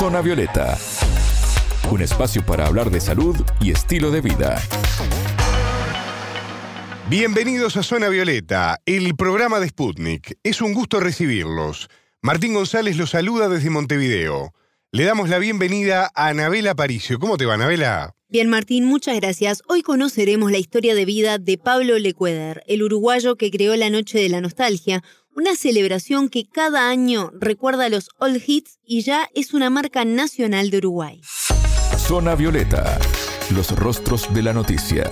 Zona Violeta, un espacio para hablar de salud y estilo de vida. Bienvenidos a Zona Violeta, el programa de Sputnik. Es un gusto recibirlos. Martín González los saluda desde Montevideo. Le damos la bienvenida a Anabela Paricio. ¿Cómo te va, Anabela? Bien, Martín, muchas gracias. Hoy conoceremos la historia de vida de Pablo Lecueder, el uruguayo que creó la Noche de la Nostalgia, una celebración que cada año recuerda los old hits y ya es una marca nacional de Uruguay. Zona Violeta, los rostros de la noticia.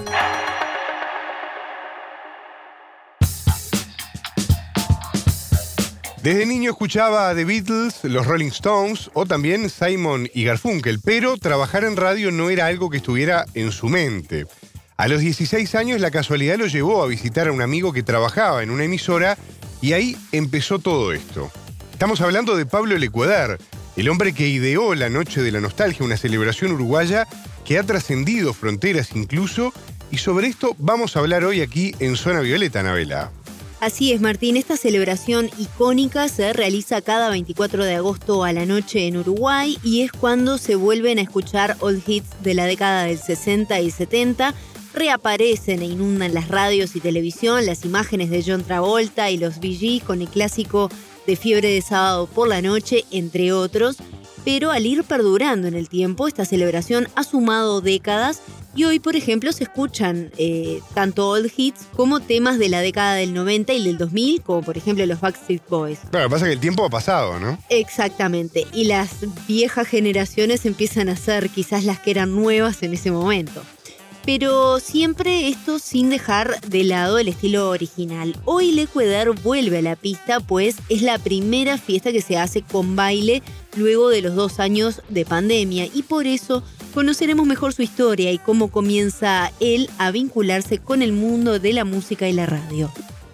Desde niño escuchaba a The Beatles, los Rolling Stones o también Simon y Garfunkel, pero trabajar en radio no era algo que estuviera en su mente. A los 16 años la casualidad lo llevó a visitar a un amigo que trabajaba en una emisora y ahí empezó todo esto. Estamos hablando de Pablo Lecuadar, el hombre que ideó la Noche de la Nostalgia, una celebración uruguaya que ha trascendido fronteras incluso, y sobre esto vamos a hablar hoy aquí en Zona Violeta, Anabela. Así es, Martín. Esta celebración icónica se realiza cada 24 de agosto a la noche en Uruguay y es cuando se vuelven a escuchar old hits de la década del 60 y 70. Reaparecen e inundan las radios y televisión las imágenes de John Travolta y los VG con el clásico de Fiebre de Sábado por la Noche, entre otros. Pero al ir perdurando en el tiempo, esta celebración ha sumado décadas y hoy, por ejemplo, se escuchan eh, tanto old hits como temas de la década del 90 y del 2000, como por ejemplo los Backstreet Boys. Claro, lo que pasa es que el tiempo ha pasado, ¿no? Exactamente. Y las viejas generaciones empiezan a ser quizás las que eran nuevas en ese momento. Pero siempre esto sin dejar de lado el estilo original. Hoy Lecueder vuelve a la pista, pues es la primera fiesta que se hace con baile luego de los dos años de pandemia y por eso conoceremos mejor su historia y cómo comienza él a vincularse con el mundo de la música y la radio.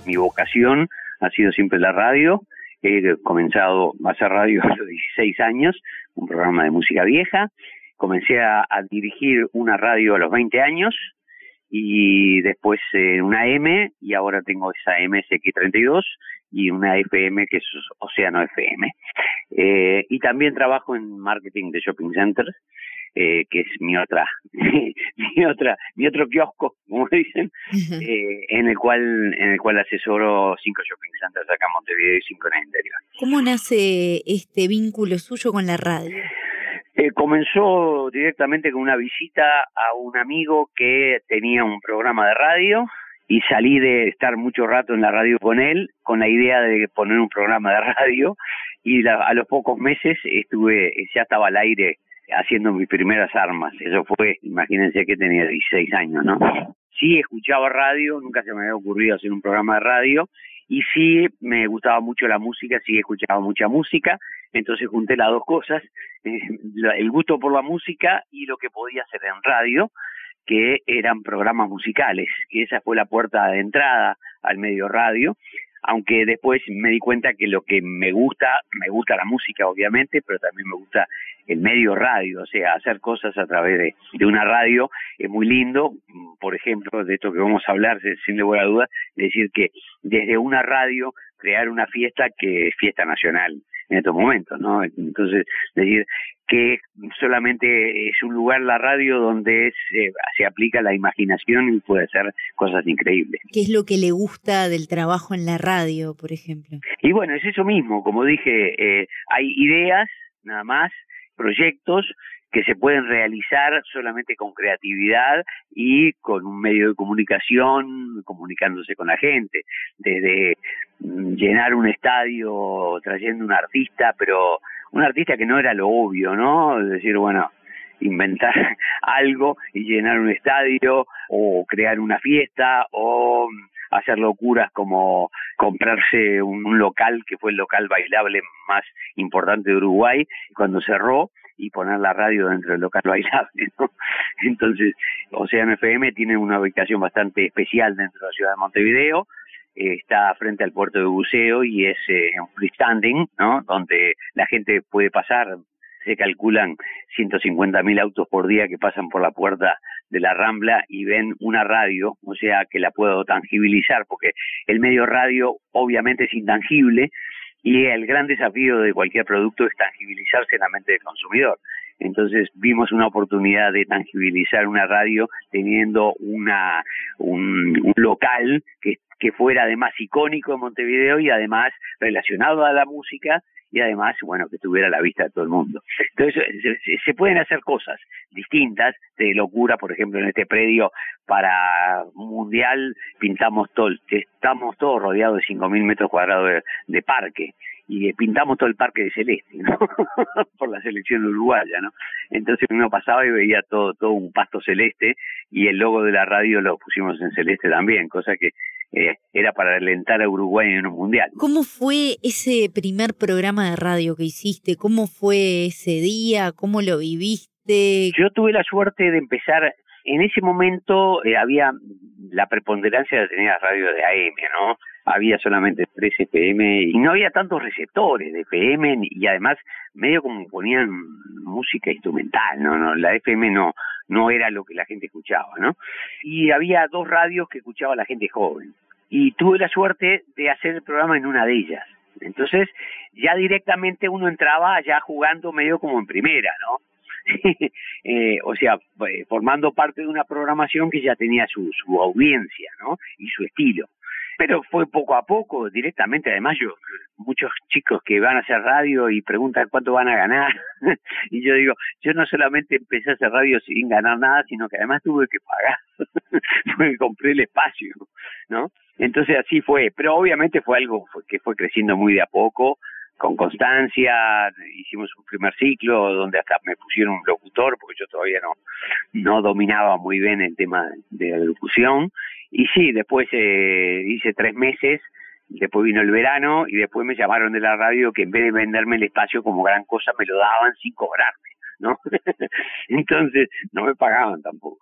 Mi vocación ha sido siempre la radio. He comenzado a hacer radio a los 16 años, un programa de música vieja. Comencé a, dirigir una radio a los 20 años y después eh, una M y ahora tengo esa MSX32 y una FM que es Océano FM. Eh, y también trabajo en marketing de shopping centers eh, que es mi otra, mi otra, mi otro kiosco, como dicen, eh, en el cual, en el cual asesoro cinco shopping centers acá en Montevideo y cinco en el interior. ¿Cómo nace este vínculo suyo con la radio? Eh, comenzó directamente con una visita a un amigo que tenía un programa de radio y salí de estar mucho rato en la radio con él con la idea de poner un programa de radio y a los pocos meses estuve ya estaba al aire haciendo mis primeras armas. Eso fue, imagínense que tenía 16 años, ¿no? Sí escuchaba radio, nunca se me había ocurrido hacer un programa de radio y sí me gustaba mucho la música, sí escuchaba mucha música, entonces junté las dos cosas, eh, el gusto por la música y lo que podía hacer en radio, que eran programas musicales, que esa fue la puerta de entrada al medio radio, aunque después me di cuenta que lo que me gusta, me gusta la música obviamente, pero también me gusta el medio radio, o sea, hacer cosas a través de, una radio es muy lindo, por ejemplo, de esto que vamos a hablar, sin lugar a duda, decir que desde una radio crear una fiesta que es fiesta nacional en estos momentos, ¿no? Entonces, decir que solamente es un lugar la radio donde se, se aplica la imaginación y puede hacer cosas increíbles. ¿Qué es lo que le gusta del trabajo en la radio, por ejemplo? Y bueno, es eso mismo, como dije, eh, hay ideas nada más, proyectos que se pueden realizar solamente con creatividad y con un medio de comunicación, comunicándose con la gente, desde llenar un estadio trayendo un artista, pero un artista que no era lo obvio, ¿no? Es decir, bueno, inventar algo y llenar un estadio o crear una fiesta o hacer locuras como comprarse un, local que fue el local bailable más importante de Uruguay cuando cerró y poner la radio dentro del local bailable. ¿no? Entonces, Oceano FM tiene una ubicación bastante especial dentro de la ciudad de Montevideo. Eh, está frente al puerto de buceo y es eh, un freestanding, ¿no? Donde la gente puede pasar, se calculan 150 mil autos por día que pasan por la puerta de la Rambla y ven una radio, o sea que la puedo tangibilizar, porque el medio radio obviamente es intangible, Y el gran desafío de cualquier producto es tangibilizarse en la mente del consumidor. Entonces vimos una oportunidad de tangibilizar una radio teniendo una un, un local que, que fuera además icónico en Montevideo y además relacionado a la música y además, bueno, que tuviera la vista de todo el mundo. Entonces, se, pueden hacer cosas distintas, de locura, por ejemplo, en este predio para mundial pintamos todo, estamos todos rodeados de 5.000 metros cuadrados de, parque y pintamos todo el parque de celeste, ¿no? por la selección uruguaya, ¿no? Entonces uno pasaba y veía todo, todo un pasto celeste y el logo de la radio lo pusimos en celeste también, cosa que eh, era para alentar a Uruguay en un mundial. ¿Cómo fue ese primer programa de radio que hiciste? ¿Cómo fue ese día? ¿Cómo lo viviste? Yo tuve la suerte de empezar, en ese momento eh, había la preponderancia de tener radio de AM, ¿no? Había solamente 3 FM y no había tantos receptores de FM y además medio como ponían música instrumental, ¿no? no la FM no no era lo que la gente escuchaba, ¿no? Y había dos radios que escuchaba la gente joven y tuve la suerte de hacer el programa en una de ellas. Entonces, ya directamente uno entraba ya jugando medio como en primera, ¿no? eh, o sea, eh, formando parte de una programación que ya tenía su, su audiencia, ¿no? Y su estilo pero fue poco a poco, directamente. Además, yo, muchos chicos que van a hacer radio y preguntan cuánto van a ganar, y yo digo, yo no solamente empecé a hacer radio sin ganar nada, sino que además tuve que pagar, porque compré el espacio, ¿no? Entonces así fue, pero obviamente fue algo que fue creciendo muy de a poco, con constancia, hicimos un primer ciclo donde hasta me pusieron un locutor porque yo todavía no, no dominaba muy bien el tema de la locución y sí, después eh, hice tres meses, después vino el verano y después me llamaron de la radio que en vez de venderme el espacio como gran cosa me lo daban sin cobrarme, ¿no? Entonces no me pagaban tampoco.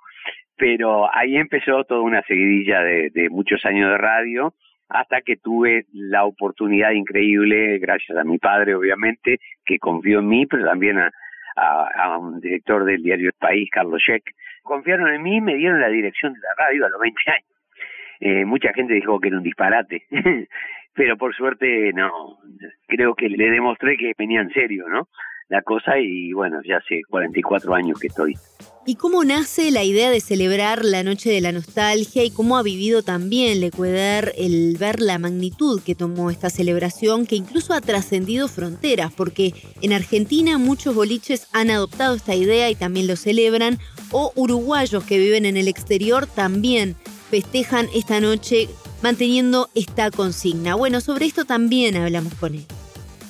Pero ahí empezó toda una seguidilla de, de muchos años de radio hasta que tuve la oportunidad increíble, gracias a mi padre obviamente, que confió en mí, pero también a, un director del diario El País, Carlos Sheck. Confiaron en mí y me dieron la dirección de la radio a los 20 años. Eh, mucha gente dijo que era un disparate, pero por suerte no, creo que le demostré que venía en serio, ¿no? La cosa y bueno, ya hace 44 años que estoy. ¿Y cómo nace la idea de celebrar la Noche de la Nostalgia y cómo ha vivido también Lecueder el ver la magnitud que tomó esta celebración que incluso ha trascendido fronteras? Porque en Argentina muchos boliches han adoptado esta idea y también lo celebran, o uruguayos que viven en el exterior también festejan esta noche manteniendo esta consigna. Bueno, sobre esto también hablamos con él.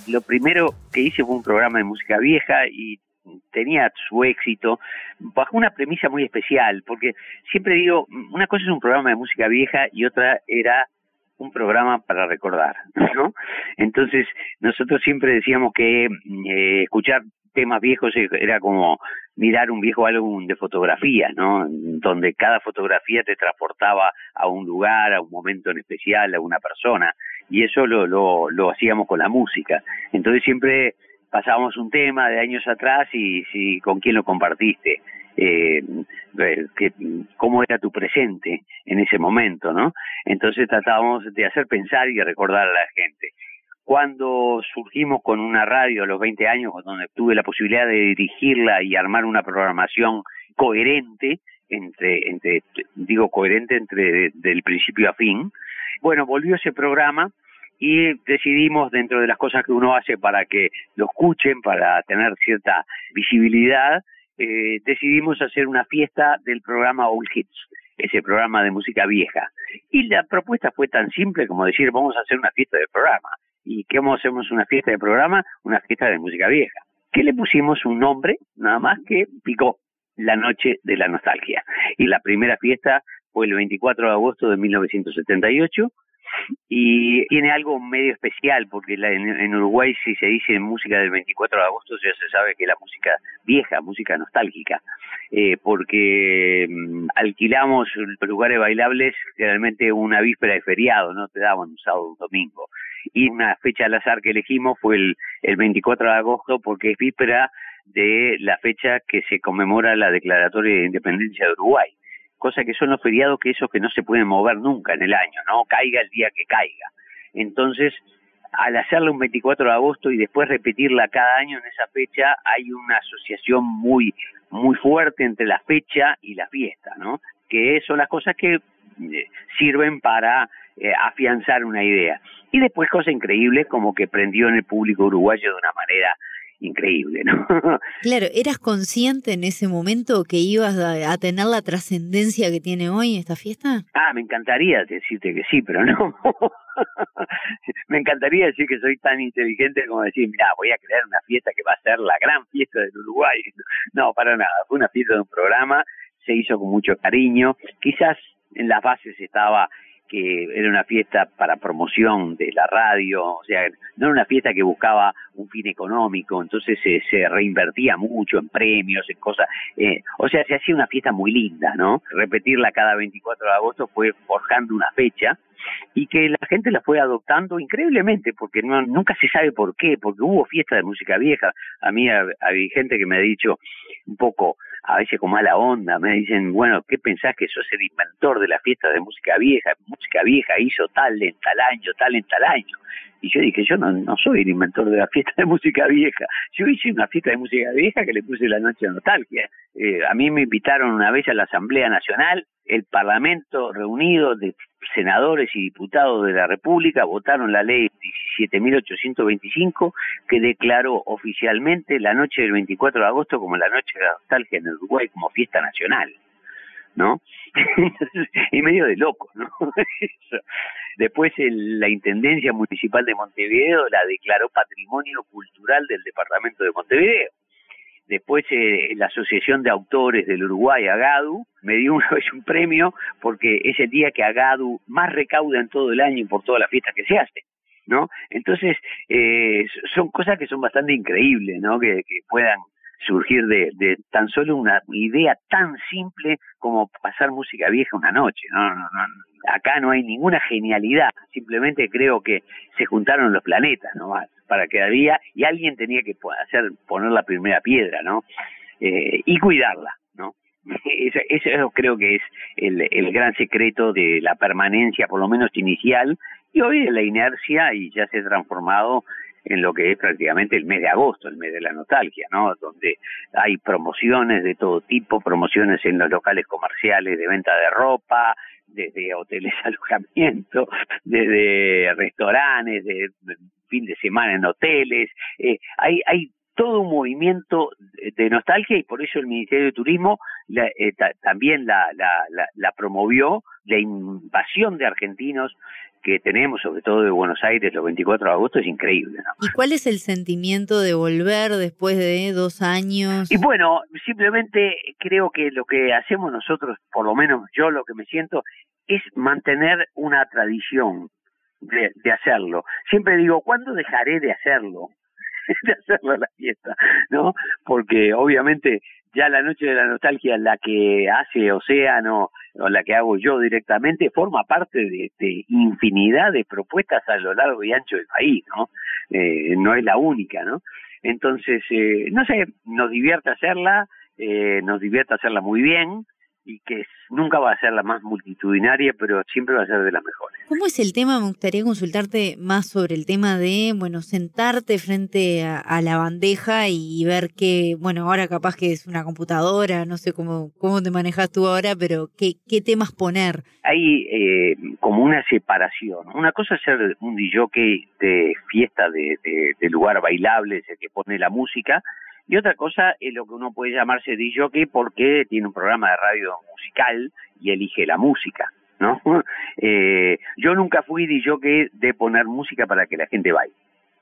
Lo primero que hice fue un programa de música vieja y tenía su éxito bajo una premisa muy especial, porque siempre digo, una cosa es un programa de música vieja y otra era un programa para recordar, ¿no? Entonces, nosotros siempre decíamos que eh, escuchar temas viejos era como mirar un viejo álbum de fotografías, ¿no? Donde cada fotografía te transportaba a un lugar, a un momento en especial, a una persona, y eso lo, lo, lo hacíamos con la música. Entonces siempre pasábamos un tema de años atrás y si con quién lo compartiste, eh, que, cómo era tu presente en ese momento, ¿no? Entonces tratábamos de hacer pensar y recordar a la gente. Cuando surgimos con una radio a los 20 años, donde tuve la posibilidad de dirigirla y armar una programación coherente, entre, entre digo coherente entre del principio a fin, bueno, volvió ese programa y decidimos dentro de las cosas que uno hace para que lo escuchen, para tener cierta visibilidad, eh, decidimos hacer una fiesta del programa All Hits, ese programa de música vieja. Y la propuesta fue tan simple como decir, vamos a hacer una fiesta de programa. ¿Y a hacer una fiesta de programa? Una fiesta de música vieja. ¿Qué le pusimos un nombre? Nada más que picó la noche de la nostalgia. Y la primera fiesta fue el 24 de agosto de 1978 y tiene algo medio especial porque en, Uruguay si se dice música del 24 de agosto ya se sabe que es la música vieja, música nostálgica, eh, porque mm, alquilamos lugares bailables realmente una víspera de feriado, no te daban un sábado o un domingo. Y una fecha al azar que elegimos fue el, el 24 de agosto porque es víspera de la fecha que se conmemora la declaratoria de independencia de Uruguay cosa que son los feriados que esos que no se pueden mover nunca en el año, ¿no? Caiga el día que caiga. Entonces, al hacerla un 24 de agosto y después repetirla cada año en esa fecha, hay una asociación muy, muy fuerte entre la fecha y la fiesta, ¿no? Que son las cosas que eh, sirven para eh, afianzar una idea. Y después cosas increíbles como que prendió en el público uruguayo de una manera increíble, ¿no? Claro, ¿eras consciente en ese momento que ibas a, tener la trascendencia que tiene hoy esta fiesta? Ah, me encantaría decirte que sí, pero no. me encantaría decir que soy tan inteligente como decir, mira, voy a crear una fiesta que va a ser la gran fiesta del Uruguay. No, para nada, fue una fiesta de un programa, se hizo con mucho cariño, quizás en las bases estaba que era una fiesta para promoción de la radio, o sea, no era una fiesta que buscaba un fin económico, entonces se, reinvertía mucho en premios, en cosas, eh, o sea, se hacía una fiesta muy linda, ¿no? Repetirla cada 24 de agosto fue forjando una fecha y que la gente la fue adoptando increíblemente, porque no, nunca se sabe por qué, porque hubo fiesta de música vieja, a mí hay gente que me ha dicho un poco, a veces con mala onda, me dicen, bueno, ¿qué pensás que sos el inventor de la fiesta de música vieja? Música vieja hizo tal en tal año, tal en tal año. Y yo dije, yo no, no soy el inventor de la fiesta de música vieja. Yo hice una fiesta de música vieja que le puse la noche de nostalgia. Eh, a mí me invitaron una vez a la Asamblea Nacional, el Parlamento reunido de senadores y diputados de la República votaron la ley 17.825 que declaró oficialmente la noche del 24 de agosto como la noche de la nostalgia en Uruguay como fiesta nacional. ¿no? y medio de loco, ¿no? Después la Intendencia Municipal de Montevideo la declaró Patrimonio Cultural del Departamento de Montevideo. Después eh, la Asociación de Autores del Uruguay, AGADU, me dio una vez un premio porque es el día que AGADU más recauda en todo el año por todas las fiestas que se hacen. ¿No? Entonces, eh, son cosas que son bastante increíbles, ¿no? Que, puedan surgir de, tan solo una idea tan simple como pasar música vieja una noche. ¿no? No, no, acá no hay ninguna genialidad, simplemente creo que se juntaron los planetas nomás para que había y alguien tenía que hacer poner la primera piedra, ¿no? Eh, y cuidarla, ¿no? Eso, eso, creo que es el, gran secreto de la permanencia, por lo menos inicial, y hoy la inercia y ya se ha transformado en lo que es prácticamente el mes de agosto, el mes de la nostalgia, ¿no? Donde hay promociones de todo tipo, promociones en los locales comerciales de venta de ropa, desde hoteles alojamiento, desde restaurantes, de fin de semana en hoteles, eh, hay, hay todo un movimiento de nostalgia y por eso el Ministerio de Turismo eh, también la, la, la, promovió, la invasión de argentinos que tenemos, sobre todo de Buenos Aires, los 24 de agosto, es increíble. ¿Y cuál es el sentimiento de volver después de dos años? Y bueno, simplemente creo que lo que hacemos nosotros, por lo menos yo lo que me siento, es mantener una tradición de, de hacerlo. Siempre digo, ¿cuándo dejaré de hacerlo? de hacerlo la fiesta, ¿no? Porque obviamente ya la noche de la nostalgia, la que hace Océano o la que hago yo directamente, forma parte de, infinidad de propuestas a lo largo y ancho del país, ¿no? Eh, no es la única, ¿no? Entonces, eh, no sé, nos divierte hacerla, eh, nos divierte hacerla muy bien, y que nunca va a ser la más multitudinaria, pero siempre va a ser de las mejores. ¿Cómo es el tema? Me gustaría consultarte más sobre el tema de, bueno, sentarte frente a, la bandeja y ver que, bueno, ahora capaz que es una computadora, no sé cómo, cómo te manejas tú ahora, pero qué, qué temas poner. Hay eh, como una separación. Una cosa es ser un DJ de fiesta, de, de, de lugar bailable, es el que pone la música, y otra cosa es lo que uno puede llamarse DJ porque tiene un programa de radio musical y elige la música, ¿no? Eh, yo nunca fui DJ de poner música para que la gente baile,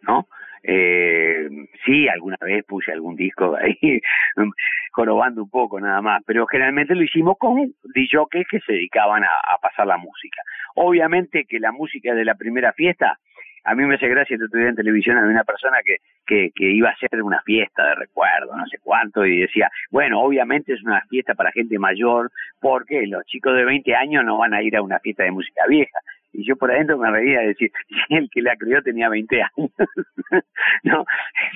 ¿no? Eh, sí, alguna vez puse algún disco ahí, jorobando un poco nada más, pero generalmente lo hicimos con DJs que se dedicaban a pasar la música. Obviamente que la música de la primera fiesta a mí me hace gracia otro día en televisión había una persona que, que, que iba a hacer una fiesta de recuerdo, no sé cuánto, y decía, bueno, obviamente es una fiesta para gente mayor, porque los chicos de 20 años no van a ir a una fiesta de música vieja. Y yo por adentro me reía de decir, el que la crió tenía 20 años. no,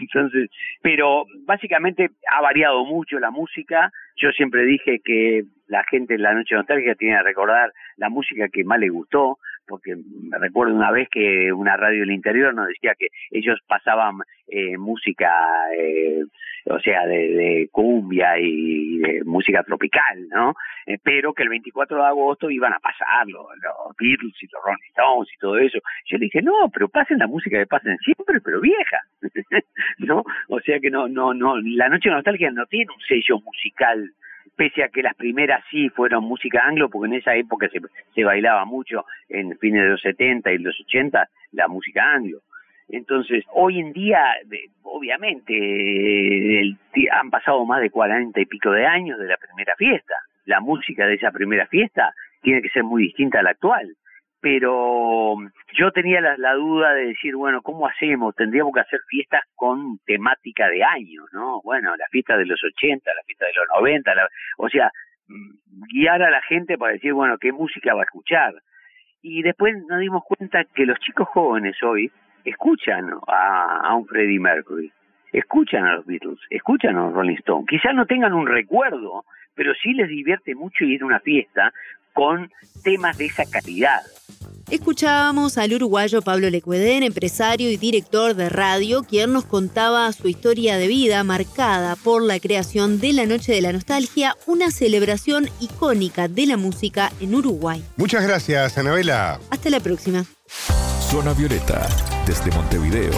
entonces, pero básicamente ha variado mucho la música. Yo siempre dije que la gente en la noche nostálgica tiene que recordar la música que más le gustó, porque me recuerdo una vez que una radio del interior nos decía que ellos pasaban eh, música, eh, o sea, de, cumbia y de música tropical, ¿no? Eh, pero que el 24 de agosto iban a pasarlo, los Beatles y los Rolling Stones y todo eso. Yo le dije, no, pero pasen la música que pasen siempre, pero vieja, ¿no? O sea que no, no, no, la Noche de Nostalgia no tiene un sello musical pese a que las primeras sí fueron música anglo, porque en esa época se, se bailaba mucho, en fines de los 70 y los 80, la música anglo. Entonces, hoy en día, obviamente, han pasado más de cuarenta y pico de años de la primera fiesta. La música de esa primera fiesta tiene que ser muy distinta a la actual pero yo tenía la, duda de decir, bueno, ¿cómo hacemos? Tendríamos que hacer fiestas con temática de año, ¿no? Bueno, la fiesta de los 80, la fiesta de los 90, o sea, mm, guiar a la gente para decir, bueno, ¿qué música va a escuchar? Y después nos dimos cuenta que los chicos jóvenes hoy escuchan a, a un Freddie Mercury, escuchan a los Beatles, escuchan a los Rolling Stones. Quizás no tengan un recuerdo, pero sí les divierte mucho ir a una fiesta con temas de esa calidad. Escuchábamos al uruguayo Pablo Lecuedén, empresario y director de radio, quien nos contaba su historia de vida marcada por la creación de la Noche de la Nostalgia, una celebración icónica de la música en Uruguay. Muchas gracias, Anabela. Hasta la próxima. Zona Violeta, desde Montevideo,